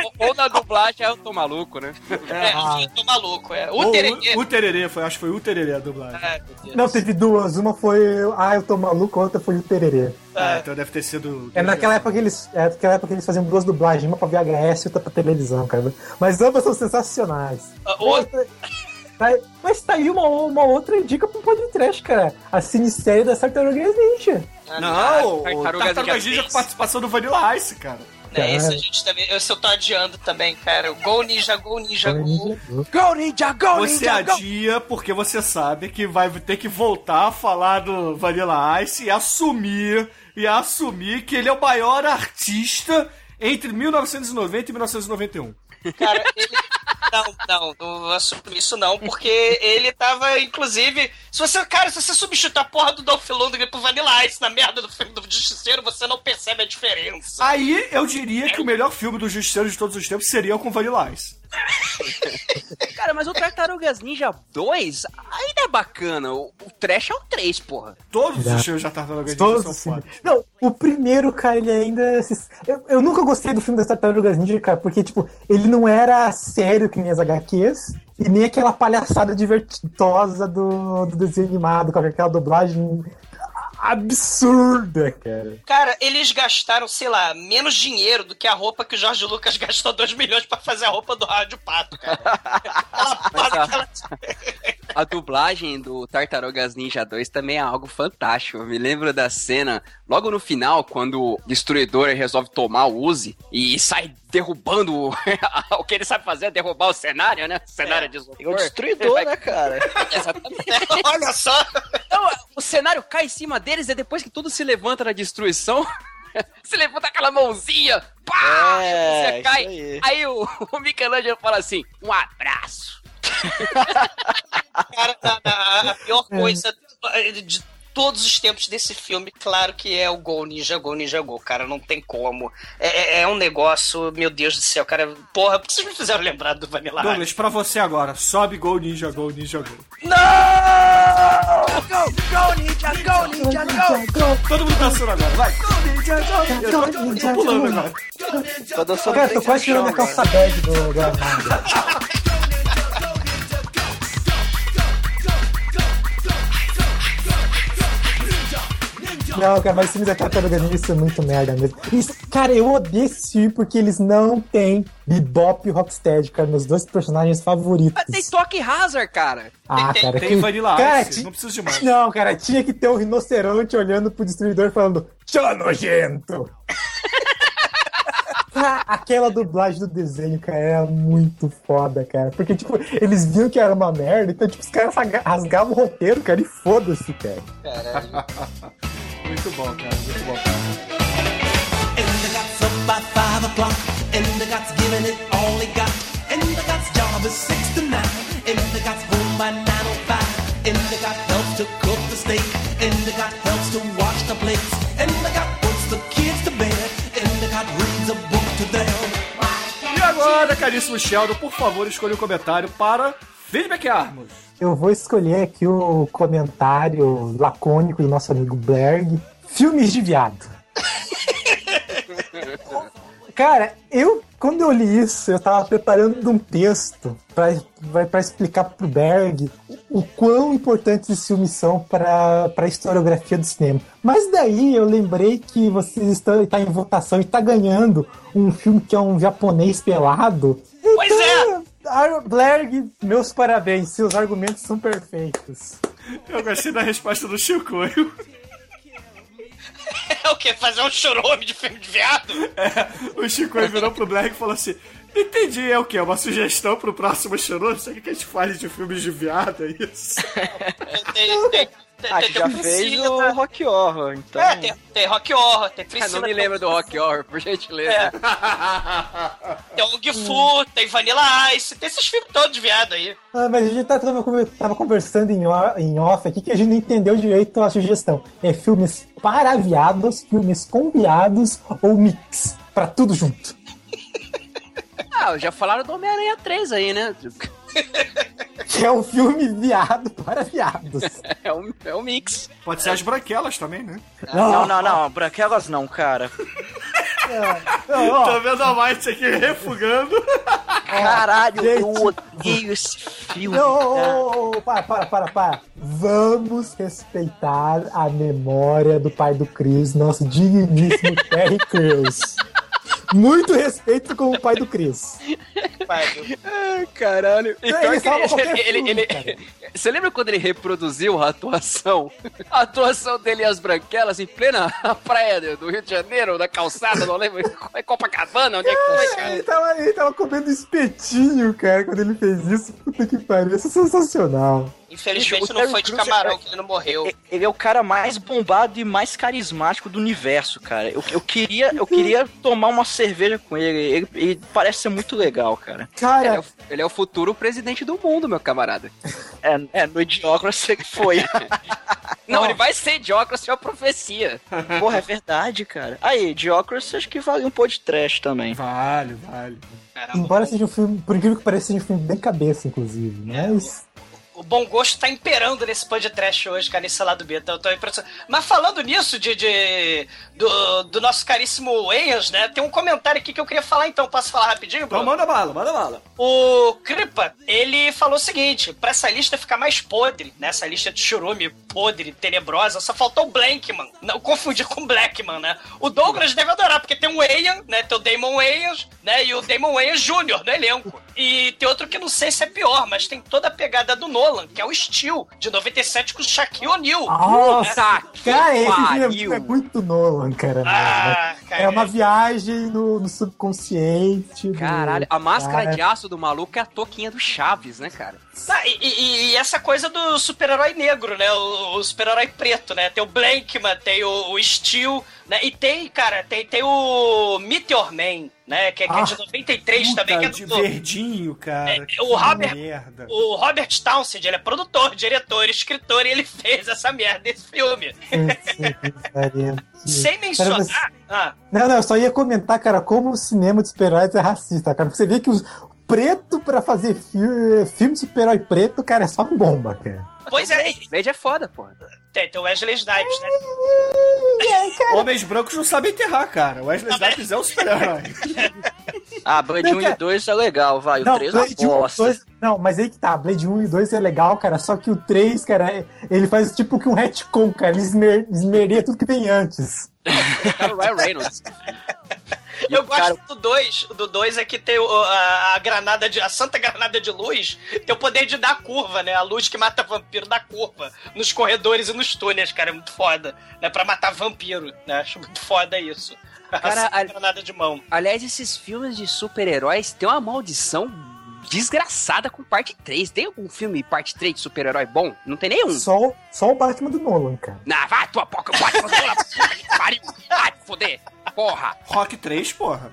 ou, ou na dublagem, eu tô maluco, né? É, eu tô maluco, é. O Ou Tererê. o, o Tererê, foi, acho que foi o Tererê a dublagem. Deus. Não, teve duas. Uma foi Ah, eu tô maluco, a outra foi o Tererê. Ah, então deve ter sido. É naquela época que eles. É naquela época que eles faziam duas dublagens, uma pra VHS e outra pra televisão, cara. Mas ambas são sensacionais. Ah, o- Outra- tá- Mas tá aí uma, uma outra dica pro podcast, cara. A cinesérie da Tartarugas Ninja. Não, o Tartarugas Ninja com participação do Vanilla Ice, cara. É, esse a gente também. Esse eu tô adiando também, cara. O Gol Ninja, Gol Ninja, Gol. Go Ninja, go Você adia porque você sabe que vai ter que voltar a falar do Vanilla Ice e assumir e assumir que ele é o maior artista entre 1990 e 1991. Cara, ele, Não, não, não assumo isso não, porque ele tava, inclusive. Se você, cara, se você substituir a porra do Dolph Lundgren pro Vanilla Ice na merda do filme do Justiceiro, você não percebe a diferença. Aí eu diria que o melhor filme do Justiceiro de todos os tempos seria o com Vanilla Ice. *laughs* Cara, mas o Tartarugas Ninja 2 ainda é bacana. O, o trash é o 3, porra. Todos os filmes da Tartaruga Ninja Todos são foda. Não, o primeiro, cara, ele ainda. Eu, eu nunca gostei do filme das Tartarugas Ninja, cara, porque, tipo, ele não era sério que nem as HQs e nem aquela palhaçada divertitosa do, do desenho animado, com aquela dublagem absurda, cara. Cara, eles gastaram, sei lá, menos dinheiro do que a roupa que o Jorge Lucas *laughs* gastou 2 milhões pra fazer a roupa do Rádio Pato, cara. *laughs* Aquela porra, aquela- *laughs* A dublagem do Tartarugas Ninja 2 também é algo fantástico. Eu me lembro da cena logo no final, quando o Destruidor resolve tomar o Uzi e sai derrubando o... o que ele sabe fazer é derrubar o cenário, né? O cenário de É o isopor. destruidor, né, cara? Exatamente. Olha só! Então, o cenário cai em cima deles e depois que tudo se levanta na destruição, *laughs* se levanta aquela mãozinha, pá! É, você cai. aí. Aí, o, *laughs* o Michelangelo fala assim: um abraço. *laughs* Cara, a, a- a pior coisa de todos os tempos desse filme, claro que é o Gol Ninja Gol Ninja Gol, cara, não tem como. É, é- é um negócio, meu Deus do céu, cara. Porra, por que vocês me fizeram lembrar do Vanilla Ice? Douglas, pra você agora, sobe Gol Ninja Gol Ninja Gol. Todo mundo dançando agora, vai! Eu tô, eu tô pulando agora. Tô dançando Cara, tô frente quase no tirando a chão, calça bag do, do armário. *laughs* Não, cara, mas os filmes da Tartaruga Ninja são muito merda mesmo. Isso, cara, eu odeio esse filme porque eles não têm Bebop e Rocksteady, cara, meus dois personagens favoritos. Mas tem Toque Hazard, cara. Ah, tem- cara, Tem que- Vanilla cara, Ice, não precisa de mais. Não, cara, tinha que ter um rinoceronte olhando pro destruidor falando Tchau, nojento! *laughs* Ah, Aquela dublagem do desenho, cara, era muito foda, cara. Porque, tipo, eles viam que era uma merda, então, tipo, os caras rasga- rasgavam o roteiro, cara, e foda-se, cara. Muito bom, cara, muito bom. Endergot's up by five o'clock. Endergot's giving it all he got. Endergot's job is six to nine. Endergot's home by nine five. Endergot helps to cook the steak. Endergot helps to wash the plates. Endergot puts the kids to bed. Endergot reads a book to them. E agora, caríssimo Sheldon, por favor, escolha um comentário para feedbackarmos. Eu vou escolher aqui o comentário lacônico do nosso amigo Berg. Filmes de viado. *laughs* Cara, eu, quando eu li isso, eu tava preparando um texto pra explicar pro Berg o, quão importantes esses filmes são pra, pra historiografia do cinema. Mas daí eu lembrei que vocês estão tá em votação e tá ganhando um filme que é um japonês pelado. Pois é! Blerg, meus parabéns, seus argumentos são perfeitos. Eu gostei da resposta do Chicoio. É o quê? Fazer um chorome de filme de viado? O Chicoio virou pro Black e falou assim: Entendi, é o quê? Uma sugestão pro próximo chorome? Você quer que a gente fale de filmes de viado? É isso? *laughs* tem, Ah, tem, já tem fez o Rock Horror, então... É, tem, tem Rock Horror, tem Ah, Priscila. não me tem- lembra do Rock Horror, por gentileza. É. *laughs* Tem o Gifu, tem Vanilla Ice, tem esses filmes todos de viado aí. Ah, mas a gente tá- tava, conver- tava conversando em off aqui que a gente não entendeu direito a sugestão. É filmes para viados, filmes com viados ou mix. Pra tudo junto. Ah, já falaram do Homem-Aranha 3 aí, né? Que é um filme viado para viados. É um, é um mix. Pode ser as branquelas também, né? Não, não, não, branquelas não, cara. Não, ó, Tô vendo a Might aqui refugando. Caralho, eu gente. odeio esse filme. não, para, para, para, para. Vamos respeitar a memória do pai do Chris, nosso digníssimo Terry Crews. Muito respeito com o pai do Chris. Fábio. Caralho. E Ele qualquer ele, filme, ele-. Você lembra quando ele reproduziu a atuação? A atuação dele e as branquelas em plena *laughs* praia do do Rio de Janeiro, na calçada, não lembro. É Copacabana, onde é que foi, cara? Ele tava, ele tava comendo espetinho, cara, quando ele fez isso. Puta que pariu, isso é sensacional. Infelizmente O não foi de camarão é- que ele não morreu. E- Ele é o cara mais bombado e mais carismático do universo, cara. Eu, eu queria, eu queria tomar uma cerveja com ele. ele. ele parece ser muito legal, cara. Ele é, Cara, o, ele é o futuro presidente do mundo, meu camarada. É, é no Idiocracy ele foi. *laughs* Não, Ó. ele vai ser Idiocracy é uma profecia. Porra, é verdade, cara. Aí, Idiocracy acho que vale um pôr de trash também. Vale, vale. Caramba. embora seja um filme, por incrível que pareça, seja um filme bem cabeça, inclusive, mas... O bom gosto tá imperando nesse podcast hoje, cara, nesse lado B. Então, eu tô impressionado. Mas falando nisso, de, de- do, do nosso caríssimo Wayans, né? Tem um comentário aqui que eu queria falar, então. Posso falar rapidinho, Bruno? manda bala, manda bala. O Kripa, ele falou o seguinte: pra essa lista ficar mais podre, né? Essa lista de churume podre, tenebrosa, só faltou o Blankman. Não confundir com Blackman, né? O Douglas deve adorar, porque tem o Wayans, né? Tem o Damon Wayans, né? E o Damon Wayans Jr. no elenco. E tem outro que não sei se é pior, mas tem toda a pegada do Nolan, que é o Steel, de 97 com o Shaquille O'Neal. Nossa, que cara, esse filme pariu. é muito Nolan, cara. Ah, cara. é uma viagem no, no subconsciente. do Caralho, a máscara cara. de aço do maluco é a toquinha do Chaves, né, cara? Tá, e, e- e essa coisa do super-herói negro, né? O, o super-herói preto, né? Tem o Blankman, tem o, o Steel, né? E tem, cara, tem, tem o Meteor Man, né? Que, é- que é de Ah, 93 também, que é de do, verdinho, cara. É, que o Robert- merda. O Robert Townsend, ele é produtor, diretor, escritor, e ele fez essa merda desse filme. *laughs* Sem mencionar. Ah, Não, não, eu só ia comentar, cara, como o cinema de super-heróis é racista, cara. Porque você vê que os preto pra fazer filme, filme de super-herói preto, cara, é só bomba, cara. Pois é, Blade é foda, porra. tem, tem o Wesley Snipes, né? Homens brancos não sabem enterrar, cara. O Wesley Snipes é o super-herói. *laughs* Ah, Blade 1 e 2 é legal, vai. O Não, 3 é uma Blade 1 bosta. 2, não, mas aí que tá, Blade 1 e 2 é legal, cara, só que o 3, cara, ele faz tipo que um retcon, cara, ele esmer, esmeria tudo que vem antes. É *laughs* o Ryan Reynolds. E Eu o gosto cara- do 2. Do 2 é que tem o- a, a granada de. A santa granada de luz tem o poder de dar curva, né? A luz que mata vampiro dá curva nos corredores e nos túneis, cara. É muito foda. Né? Pra matar vampiro, né? Acho muito foda isso. Cara, a santa a- granada de mão. Aliás, esses filmes de super-heróis têm uma maldição desgraçada com parte 3. Tem algum filme parte 3 de super-herói bom? Não tem nenhum. Só, o- só o Batman do Nolan, cara. Não, vai tua boca, tua boca, *laughs* puta que pariu. Vai foder. Porra. Rock 3, porra.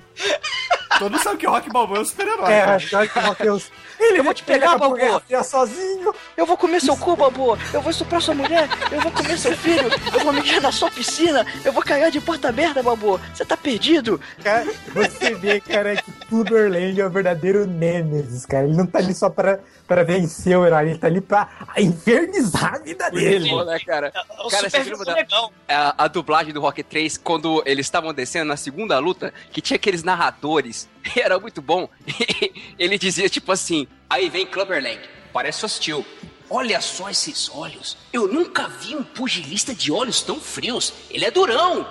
Todo mundo sabe que o Rock Balboa é um super-herói. É, acho que o Matheus. Ele Eu vou te pegar, Balboa. fria sozinho. Eu vou comer seu cu, babu. Eu vou estuprar sua mulher. Eu vou comer seu filho. Eu vou mijar na sua piscina. Eu vou cagar de porta aberta, babu. Você tá perdido? Cara, você vê, cara, que Clubberland é o verdadeiro Nemesis, cara. Ele não tá ali só pra, pra vencer o herói, ele tá ali pra infernizar a vida dele. Pô, né, cara? É o Cara, super você viu da- legal. a, a dublagem do Rock 3, quando eles estavam descendo na segunda luta, que tinha aqueles narradores, e *laughs* era muito bom. *laughs* Ele dizia tipo assim: Aí vem Clubberland, parece hostil. Olha só esses olhos. Eu nunca vi um pugilista de olhos tão frios. Ele é durão.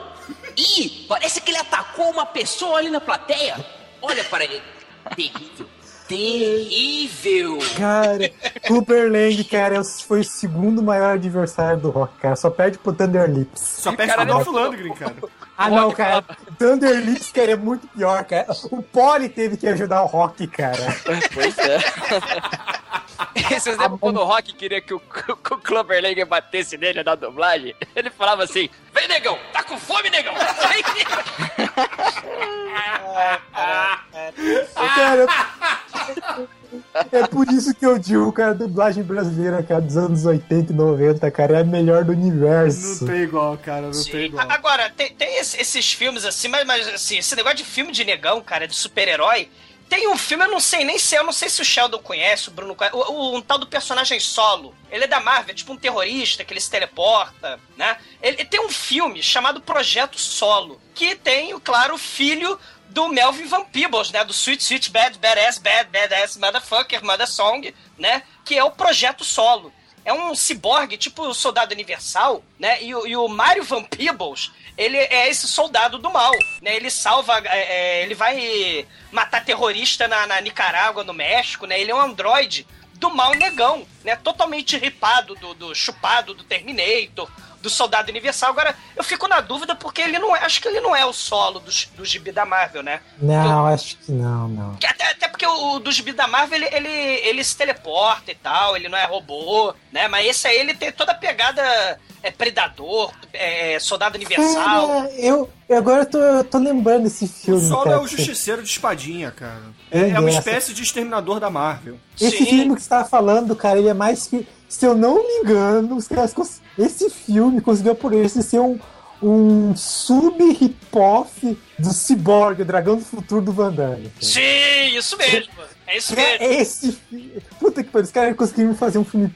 Ih, parece que ele atacou uma pessoa ali na plateia. Olha para ele. Terrível. Terrível. Cara, Clubberland, cara, é o- foi o segundo maior adversário do Rock, cara. Só perde pro Thunder Lips. Só perde Cara, pro não- Dolph Lundgren, cara. Ah, não, cara. Thunder Lips, cara, é muito pior, cara. O Polly teve que ajudar o Rock, cara. Pois é. *laughs* *laughs* Vocês lembram quando o Rock queria que o, *laughs* que o Clubberlang batesse nele na dublagem? Ele falava assim: Vem, negão! Tá com fome, negão! *laughs* Vem, Cara, é por isso que eu digo, cara, a dublagem brasileira, cara, dos anos 80 e 90, cara, é a melhor do Não universo. tem igual, cara. Não tem Sim. igual. Agora, tem, tem esse- esses filmes assim, mas, mas assim, esse negócio de filme de negão, cara, de super-herói. Tem um filme, eu não sei nem se eu não sei se o Sheldon conhece, o Bruno conhece, o, o- um tal do personagem solo. Ele é da Marvel, é tipo um terrorista que ele se teleporta, né? Ele tem um filme chamado Projeto Solo, que tem, claro, o filho do Melvin Van Peebles, né? Do Sweet Sweet Bad Badass Bad Badass Motherfucker Mother Song, né? Que é o Projeto Solo. É um ciborgue, tipo o Soldado Universal, né? E, o- e o Mario Van Peebles, ele é esse soldado do mal, né? Ele salva, é, é, ele vai matar terrorista na, na Nicarágua, no México, né? Ele é um androide do mal negão, né? Totalmente ripado, do, do chupado do Terminator, do Soldado Universal. Agora, eu fico na dúvida porque ele não é. Acho que ele não é o solo do, do gibi da Marvel, né? Não, acho que não, não. Que Até, até porque o, o do gibi da Marvel, ele, ele, ele se teleporta e tal, ele não é robô, né? Mas esse aí, ele tem toda a pegada é, Predador, é, Soldado Universal. Cara, eu, agora eu tô, eu tô lembrando desse O filme. Solo cara, é o justiceiro de espadinha, cara. É, É uma essa- espécie de exterminador da Marvel. Esse Sim. filme que você tava falando, cara, ele é mais que. Se eu não me engano, os caras esse filme conseguiu por esse ser um, um sub-hip-off do Cyborg, o Dragão do Futuro do Van Damme. Sim, isso mesmo. É isso mesmo. É esse filme. Puta que pariu, os caras conseguiram fazer um filme.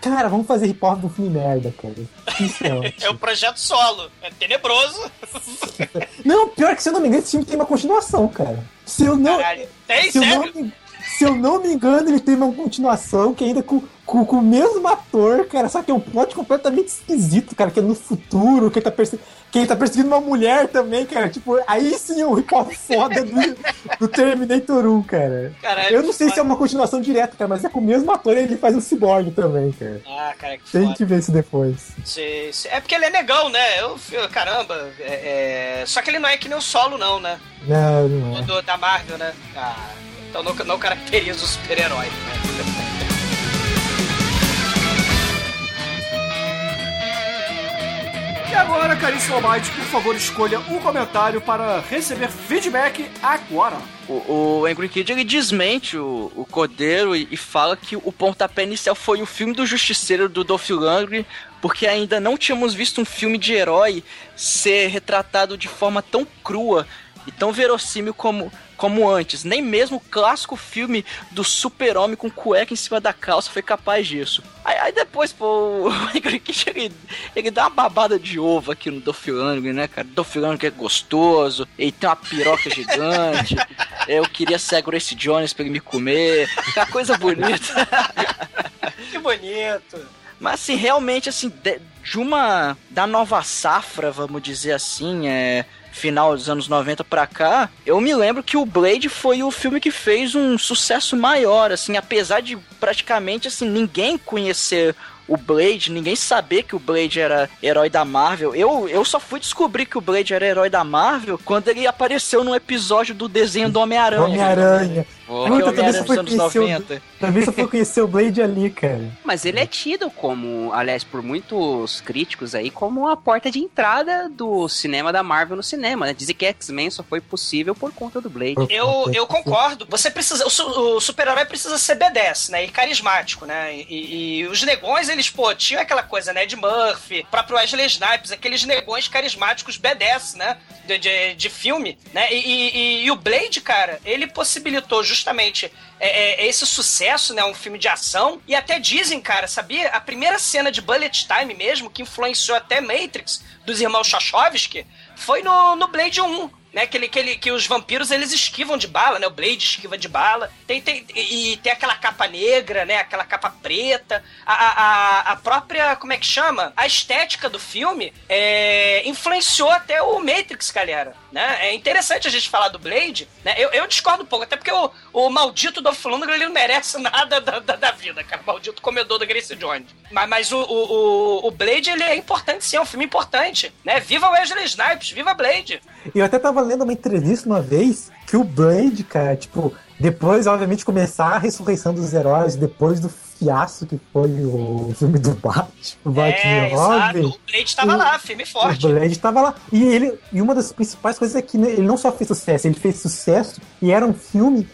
Cara, vamos fazer hip-hop de um filme merda, cara. Isso *laughs* é. É o projeto solo. É tenebroso. *laughs* Não, pior que se eu não me engano, esse filme tem uma continuação, cara. Se eu não. Caralho. Tem, se, eu não sério? se eu não me engano, ele tem uma continuação que ainda com, com, com o mesmo ator, cara. Só que é um plot completamente esquisito, cara. Que é no futuro, que ele tá, perse... que ele tá perseguindo uma mulher também, cara. Tipo, aí sim um hip-hop foda do, do Terminator 1, cara. Caralho, eu não sei se é uma continuação direta, cara, mas é com o mesmo ator e ele faz um cyborg também, cara. Ah, cara, que Tem foda. que ver isso depois. Sim, sim. É porque ele é negão, né? Eu, eu- caramba. é- é- Só que ele não é que nem o solo, não, né? Não, não é. Do, da Marvel, né? Ah, então não, não caracteriza o super-herói, né? *laughs* agora, caríssimo Almighty, por favor, escolha um comentário para receber feedback agora. O, o Angry Kid ele desmente o, o Cordeiro e, e fala que o pontapé inicial foi o filme do Justiceiro do Dolph Lundgren, porque ainda não tínhamos visto um filme de herói ser retratado de forma tão crua e tão verossímil como, como antes. Nem mesmo o clássico filme do super-homem com cueca em cima da calça foi capaz disso. Aí, aí depois, pô, o *laughs* ele, ele dá uma babada de ovo aqui no Dolph Lundgren, né, cara? Dolph Lundgren é gostoso, ele tem uma piroca gigante. *laughs* Eu queria ser a Grace Jones pra ele me comer. Aquela coisa bonita. *laughs* Que bonito. Mas assim, realmente, assim, de, de uma. Da nova safra, vamos dizer assim, é. Final dos anos 90 pra cá, eu me lembro que o Blade foi o filme que fez um sucesso maior, assim, apesar de praticamente assim, ninguém conhecer o Blade, ninguém saber que o Blade era herói da Marvel. Eu, eu só fui descobrir que o Blade era herói da Marvel quando ele apareceu num episódio do desenho do Homem-Aranha. Homem-Aranha. Aquele Puta, também Homem-Aranha você dos foi anos conhecer o- 90. Também só foi conhecer o Blade ali, cara. Mas ele é tido como, aliás, por muitos críticos aí, como a porta de entrada do cinema da Marvel no cinema, né? Dizem que X-Men só foi possível por conta do Blade. Eu, eu concordo. Você precisa. O, o super-herói precisa ser B10, né? E carismático, né? E, e os negões, eles, pô, tinham aquela coisa, né? De Murphy, próprio Wesley Snipes, aqueles negões carismáticos B10, né? De, de, de filme, né? E, e- e o Blade, cara, ele possibilitou justamente é, é, esse sucesso, né? Um filme de ação. E até dizem, cara, sabia? A primeira cena de Bullet Time mesmo, que influenciou até Matrix, dos irmãos Chachovsky, foi no, no Blade 1 né? Que, ele, que, ele, que os vampiros eles esquivam de bala, né? O Blade esquiva de bala. Tem, tem, e, tem aquela capa negra, né? Aquela capa preta. A, a, a- a própria, como é que chama? A estética do filme é, influenciou até o Matrix, galera. Né? É interessante a gente falar do Blade. Né? Eu, eu discordo um pouco, até porque o, o maldito Dolph Lundgren ele não merece *laughs* nada da, da, da vida, cara. O maldito comedor da Grace Jones. Mas, mas o, o, o- Blade ele é importante sim, é um filme importante. Né? Viva Wesley Snipes, viva Blade. Eu até tava lendo uma entrevista uma vez que o Blade, cara, tipo, depois, obviamente, começar a ressurreição dos heróis, depois do fiasco que foi o filme do Batman, o Batman É, e exato. Robin. O Blade tava lá, firme e forte. O Blade tava lá. E, ele, e uma das principais coisas é que ele não só fez sucesso, ele fez sucesso e era um filme,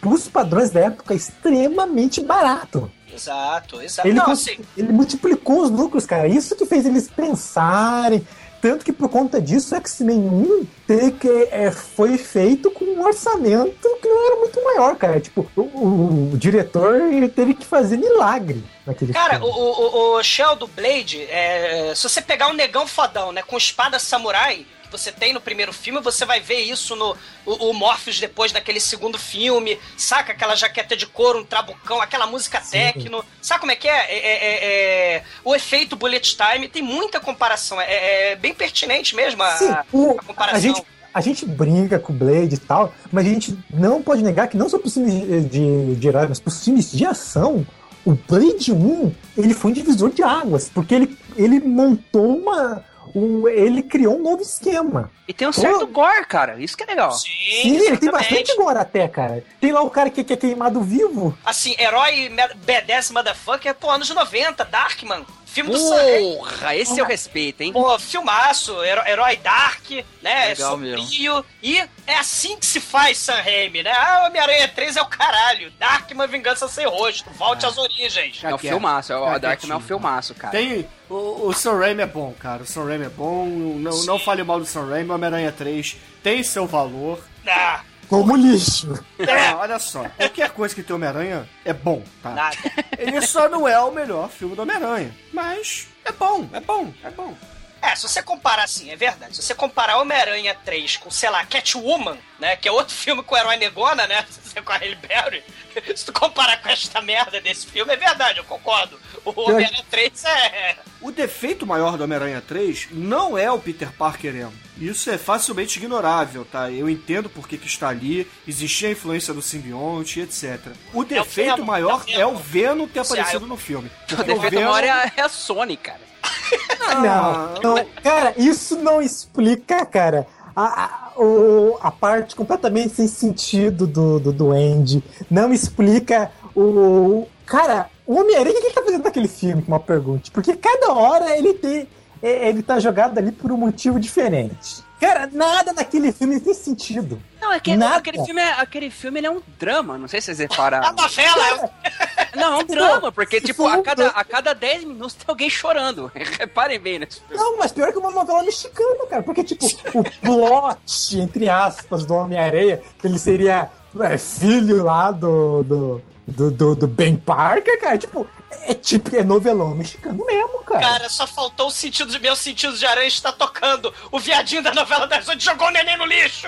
pros padrões da época, extremamente barato. Exato, exato. Ele, Não, assim, ele multiplicou os lucros, cara. Isso que fez eles pensarem. Tanto que por conta disso, X-Men 1 teve que, é, foi feito com um orçamento que não era muito maior, cara. Tipo, o, o- o diretor teve que fazer milagre naquele Cara, o, filme. o, o Shell do Blade, é, se você pegar um negão fodão, né, com espada samurai, que você tem no primeiro filme, você vai ver isso no o, o Morpheus depois naquele segundo filme, saca aquela jaqueta de couro, um trabucão, aquela música techno, sabe como é que é? É, é, é, é, O efeito bullet time, tem muita comparação, é, é bem pertinente mesmo a, Sim, o- a comparação. a gente, a gente brinca com o Blade e tal, mas a gente não pode negar que não só pros filmes de, de, mas pros filmes de ação, o Blade 1, ele foi um divisor de águas, porque ele, ele montou uma... Um, ele criou um novo esquema. E tem um certo gore, cara. Isso que é legal. Sim, Sim, ele tem bastante agora até, cara. Tem lá o cara que, que é queimado vivo. Assim, herói me- B10 motherfucker, pô, anos 90, Darkman. Filme do Sam Raimi. Porra, esse eu respeito, hein? Pô, filmaço, heró- herói dark, né? Legal sombrio. E é assim que se faz Sam Raimi, né? Ah, Homem-Aranha 3 é o caralho. Darkman Vingança Sem Rosto. Volte às origens. É o filmaço, é o Darkman é um filmaço, cara. Tem. O, o Sam Raimi é bom, cara. O Sam Raimi é bom. Não, não fale mal do Sam Raimi. Homem-Aranha 3 tem seu valor. Ah, Como lixo. Ah, olha só. Qualquer coisa que tem Homem-Aranha é bom, tá? nada. Ele só não é o melhor filme do Homem-Aranha. Mas é bom, é bom, é bom. É, se você comparar assim, é verdade. Se você comparar Homem-Aranha 3 com, sei lá, Catwoman, né? Que é outro *laughs* filme com o herói negona, né? Com a Halle Berry. *laughs* Se tu comparar com esta merda desse filme, é verdade, eu concordo. O Homem-Aranha 3 é. O defeito maior do Homem-Aranha 3 não é o Peter Parker emo. Isso é facilmente ignorável, tá? Eu entendo por que, que está ali, existia a influência do simbionte, etc. *laughs* O defeito maior é o é o Venom. Ter aparecido no filme. O defeito Venom- maior é é a Sony, cara. *laughs* Não, não, cara, isso não explica, cara, a, a, o- a parte completamente sem sentido do, do Duende. Não explica o. Cara, o Homem-Aranha, o que ele tá fazendo naquele filme? Uma pergunta. Porque cada hora ele tem. é- Ele tá jogado ali por um motivo diferente. Cara, nada naquele filme tem sentido. Não, é que Nada. aquele filme, é, aquele filme ele é um drama, não sei se vocês A repararam. novela *laughs* Não, é um drama, porque, tipo, a cada, a cada 10 minutos tem alguém chorando. *laughs* Reparem bem filme. Não, mas pior que uma novela mexicana, cara. Porque, tipo, o plot, entre aspas, do Homem-Aranha, que ele seria é, filho lá do, do, do, do, do Ben Parker, cara. Tipo, é tipo, é novelão mexicano mesmo, cara. Cara, só faltou o sentido de meu sentido de aranha estar tocando. O viadinho da novela das oito jogou o neném no lixo.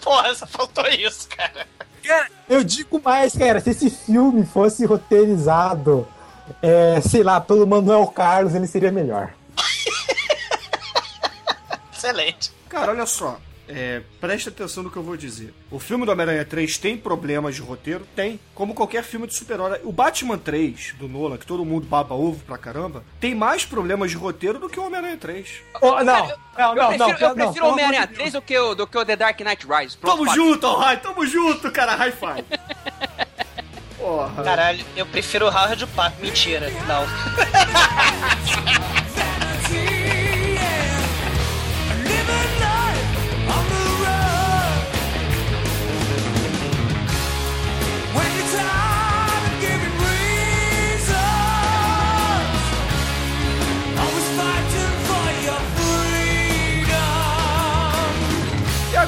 Porra, só faltou isso, cara. Eu digo mais, cara, se esse filme fosse roteirizado, é, sei lá, pelo Manuel Carlos, ele seria melhor. *laughs* Excelente. Cara, olha só. É, preste atenção no que eu vou dizer. O filme do Homem-Aranha 3 tem problemas de roteiro? Tem. Como qualquer filme de super-herói. O Batman 3, do Nolan, que todo mundo baba ovo pra caramba, tem mais problemas de roteiro do que o Homem-Aranha 3. Oh, não, não, Eu não, não, prefiro, eu prefiro pelo o Homem-Aranha amor de 3 do que, o, do que o The Dark Knight Rises. Pronto, Tamo fala. junto, Alright, tamo junto, cara. High five. *laughs* Porra. Caralho, eu prefiro o Howard Park. Mentira, não. *laughs*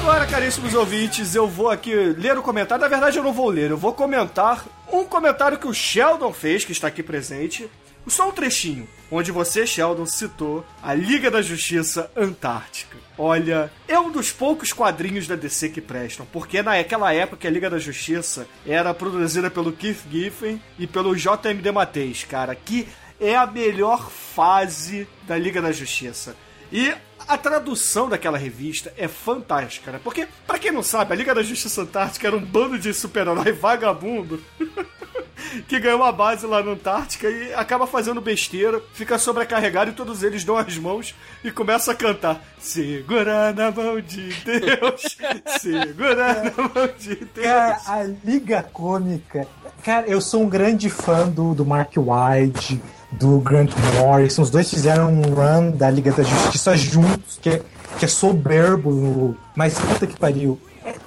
agora, caríssimos ouvintes, eu vou aqui ler o comentário. Na verdade, eu não vou ler, eu vou comentar um comentário que o Sheldon fez, que está aqui presente. Só um trechinho, onde você, Sheldon, citou a Liga da Justiça Antártica. Olha, é um dos poucos quadrinhos da DC que prestam, porque naquela época a Liga da Justiça era produzida pelo Keith Giffen e pelo JMD Mateis, cara, que é a melhor fase da Liga da Justiça. E a tradução daquela revista é fantástica, né? Porque, pra quem não sabe, a Liga da Justiça Antártica era um bando de super-herói vagabundo *laughs* que ganhou uma base lá na Antártica e acaba fazendo besteira, fica sobrecarregado e todos eles dão as mãos e começam a cantar Segura na mão de Deus, *laughs* segura na mão de Deus. Cara, a Liga Cômica. Cara, eu sou um grande fã do, do Mark White, do Grant Morrison. Os dois fizeram um run da Liga da Justiça juntos, que é, que é soberbo. Mas puta que pariu.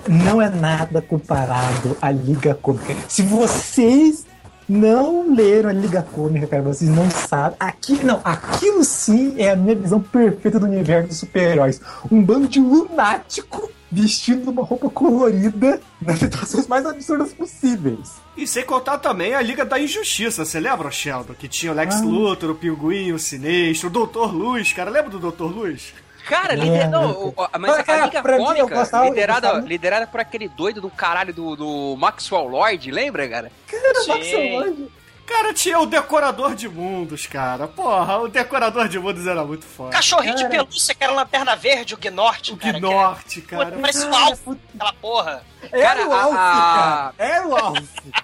Não é nada comparado à Liga Cômica. Se vocês não leram a Liga Cômica, cara, vocês não sabem. Aqui, não, aquilo sim é a minha visão perfeita do universo dos super-heróis. Um bando de lunático vestindo uma roupa colorida nas situações mais absurdas possíveis. E sem contar também a Liga da Injustiça, você lembra, Sheldon? Que tinha o Lex Ah. Luthor, o Pinguim, o Sinestro, o Doutor Luz, cara. Lembra do Doutor Luz? Cara, É, não, mas Cara, a Liga Cômica, gostava- liderada, liderada por aquele doido do caralho do, do Maxwell Lord, lembra, cara? Cara, Sim. Maxwell Lord. Cara, tinha o decorador de mundos, cara. Porra, o decorador de mundos era muito foda. Cachorrinho de Cara. pelúcia que era lanterna verde, o Gnorte, O cara. Gnorte, cara. Parece o Alf, aquela porra. Era Cara, o Alf, a- cara. Era o Alf. *laughs*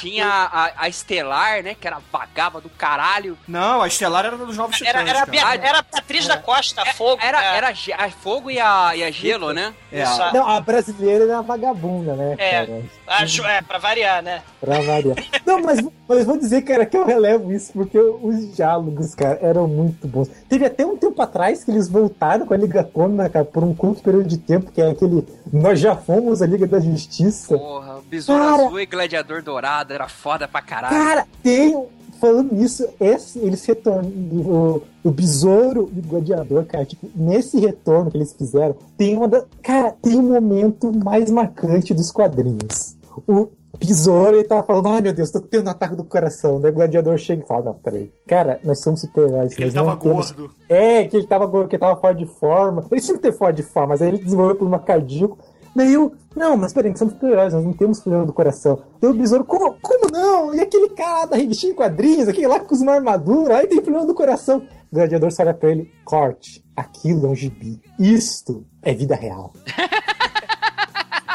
Tinha a, a Estelar, né? Que era vagaba do caralho. Não, a Estelar era dos Novos Era, Titãs, era, a cara. Bea- era a Beatriz da Costa, fogo. Era, é. era a fogo e a, e a gelo, né? É, a- Não, a brasileira era a vagabunda, né, É. cara? a é, pra variar, né? Pra variar. Não, mas, mas vou dizer, cara, que eu relevo isso, porque os diálogos, cara, eram muito bons. Teve até um tempo atrás que eles voltaram com a Liga Cômica, cara, por um curto período de tempo, que é aquele Nós já fomos a Liga da Justiça. Porra, Besouro Cara. Azul e Gladiador Dourado era foda pra caralho. Cara, tem. Falando nisso, esse, eles retornam. O, o Besouro e o Gladiador, cara, tipo, nesse retorno que eles fizeram, tem uma da. Cara, tem um momento mais marcante dos quadrinhos. O Besouro, ele tava falando, ai meu Deus, tô tendo um ataque do coração. Daí o Gladiador chega e fala, não, peraí. Cara, nós somos super-heróis. Ele tava não temos- gordo. É, que ele tava gordo, que ele tava fora de forma. Ele sempre teve fora de forma, mas aí ele desenvolveu por uma cardíaco. Daí eu, não, mas peraí, somos super-heróis, nós não temos problema do coração. Daí o besouro, como, como não? E aquele cara da revistinha em quadrinhos, aquele lá com uma armadura, aí tem problema do coração. O gladiador só olha pra ele, corte, aquilo é um gibi. Isto é vida real. *laughs*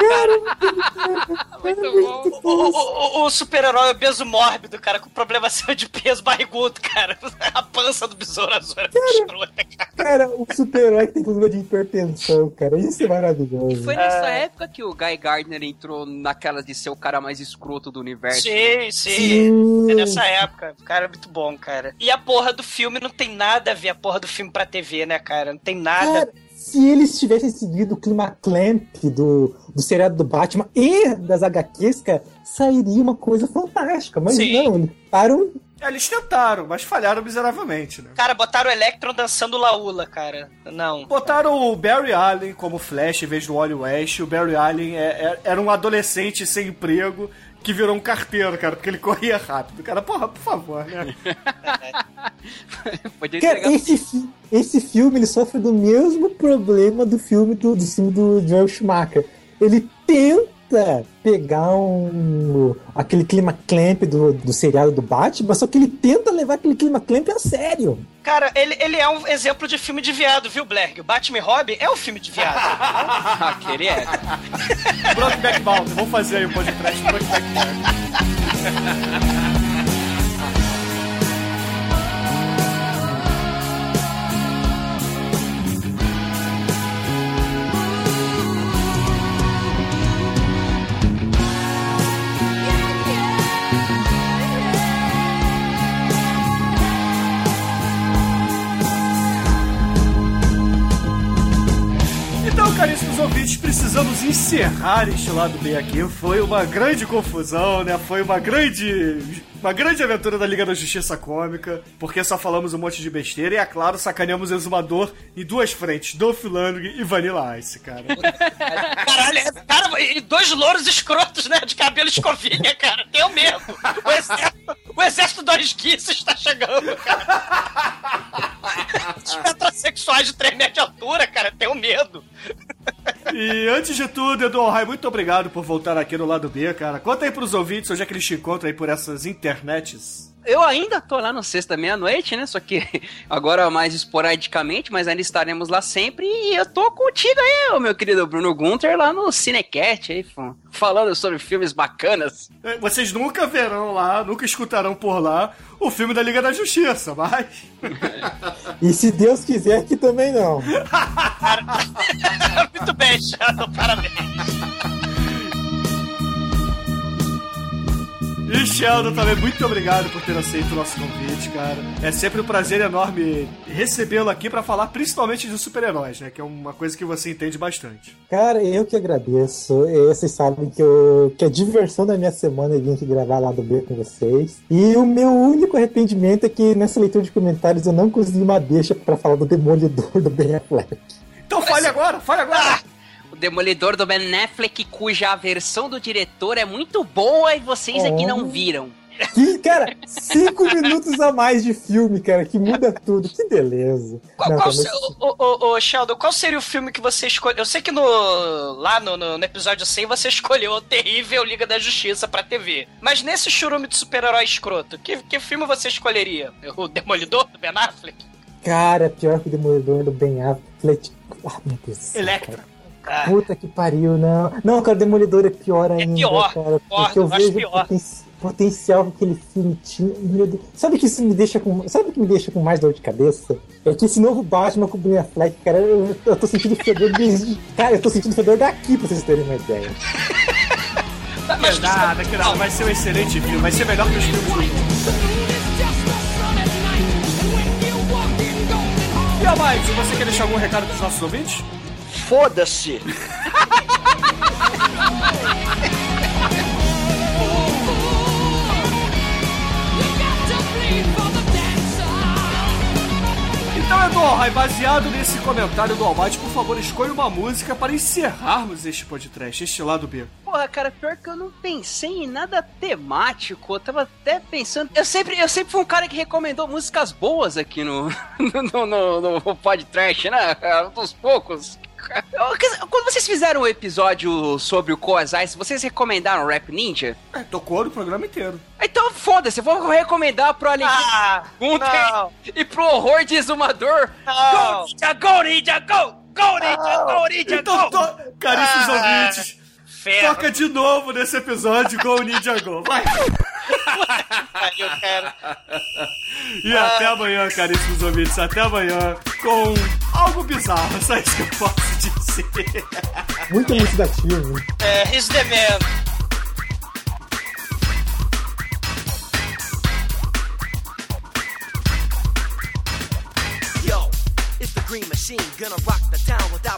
*laughs* Muito bom. O, o- o- o super-herói obeso mórbido, cara, com problema de peso, barrigudo, cara. *laughs* A pança do besouro azul era muito escrota, cara. Cara, o super-herói que tem problema de hipertensão, cara, isso é maravilhoso. E foi nessa época que o Guy Gardner entrou naquela de ser o cara mais escroto do universo. Sim, sim. Sim. É nessa época. Cara, é muito bom, cara. E a porra do filme não tem nada a ver a porra do filme pra TV, né, cara? Não tem nada. Cara, se eles tivessem seguido o clima clamp do, do seriado do Batman e das HQs, cara, sairia uma coisa fantástica. Mas Sim. não, eles param. É, Eles tentaram, mas falharam miseravelmente, né? Cara, botaram o Electron dançando laula, cara. Não. Botaram o Barry Allen como Flash em vez do Wally West. O Barry Allen é- é- era um adolescente sem emprego que virou um carteiro, cara, porque ele corria rápido. Cara, porra, por favor, né? *laughs* Podia Cara, esse, fi- esse filme ele sofre do mesmo problema do filme do, do filme do Joel Schumacher. Ele tenta pegar um aquele clima clamp do, do seriado do Batman, só que ele tenta levar aquele clima clamp a sério. Cara, ele, ele é um exemplo de filme de viado, viu, Blair? O Batman e Robin é um filme de viado. Aquele é. Brokeback Mountain, vamos fazer aí o podcast Brokeback Mountain. Encerrar este lado B aqui. Foi uma grande confusão, né? Foi uma grande. Uma grande aventura da Liga da Justiça Cômica, porque só falamos um monte de besteira e, é claro, sacaneamos o exumador em duas frentes, Dolph Lundgren e Vanilla Ice, cara. *laughs* Caralho, é- cara, e dois louros escrotos, né? De cabelo escovinha, cara. Tenho medo. O exército, o exército do Esquice está chegando, cara. Os metrosexuais de 3 metros de altura, cara. Tenho medo. E antes de tudo, Edu Rai, muito obrigado por voltar aqui no lado B, cara. Conta aí pros ouvintes onde é que eles te encontram aí por essas internets. Eu ainda tô lá no sexta meia-noite, né? Só que *laughs* agora mais esporadicamente, mas ainda estaremos lá sempre. E eu tô contigo aí, meu querido Bruno Gunter, lá no Cinecat aí, fã, falando sobre filmes bacanas. É, Vocês nunca verão lá, nunca escutarão por lá o filme da Liga da Justiça, mas. *laughs* E se Deus quiser, aqui também não. *laughs* Muito bem, Shadow. Parabéns. E Sheldon também, muito obrigado por ter aceito o nosso convite, cara. É sempre um prazer enorme recebê-lo aqui pra falar principalmente de super-heróis, né? Que é uma coisa que você entende bastante. Cara, eu que agradeço. E Vocês sabem que, eu, que a diversão da minha semana é vir aqui gravar lá do B com vocês. E o meu único arrependimento é que nessa leitura de comentários eu não consegui uma deixa pra falar do Demolidor do Ben Affleck. Então fale agora, fale agora! O Demolidor do Ben Affleck, cuja versão do diretor é muito boa e vocês aqui não viram. Que, cara, cinco *laughs* minutos a mais de filme, cara, que muda tudo. Que beleza. Qual, Não, qual ô, ô, ô, Sheldon, qual seria o filme que você escolheu? Eu sei que no, lá no, no- no episódio 100 você *laughs* escolheu o terrível Liga da Justiça pra TV. Mas nesse churume de super-herói escroto, que, que filme você escolheria? O Demolidor do Ben Affleck? Cara, pior que o Demolidor do Ben Affleck. Ah, meu Deus. Electra. cara. Ah, Puta que pariu, não. Não, cara, Demolidor é pior ainda, pior, cara. Porque eu vejo pior. poten- potencial que aquele filme tinha. Meu Deus. Sabe que isso me deixa com. Sabe o que me deixa com mais dor de cabeça? É que esse novo Batman com o Ben Affleck, cara, eu, eu tô sentindo fedor desde. Cara, eu tô sentindo fedor daqui pra vocês terem uma ideia. mas nada, que nada. Vai ser um excelente filme. Vai ser melhor que os filmes. E a mais, você quer deixar algum recado pros nossos ouvintes? Foda-se! Então, Edorra, baseado nesse comentário do Almighty, por favor, escolha uma música para encerrarmos este podcast, este lado B. Porra, cara, pior que eu não pensei em nada temático. Eu tava até pensando. Eu sempre, eu sempre fui um cara que recomendou músicas boas aqui no, *laughs* no, no, no podcast, né? Um dos poucos. Quando vocês fizeram o episódio sobre o Kozai, vocês recomendaram Rap Ninja? É, tocou no programa inteiro. Então foda-se, eu vou recomendar pro Alegria Ah, e pro Horror de Exumador. Não. Go, Ninja, go, Ninja, go! Go, Ninja, go, Ninja, Então, go! caríssimos Ah, ouvintes, ferro. toca de novo nesse episódio Go Ninja Go. Vai! Pariu, cara. E até amanhã, caríssimos ouvintes. Até amanhã com algo bizarro. Só isso que eu posso dizer. Muito elucidativo. É, he's the man. Yo, it's the green machine, gonna rock the town without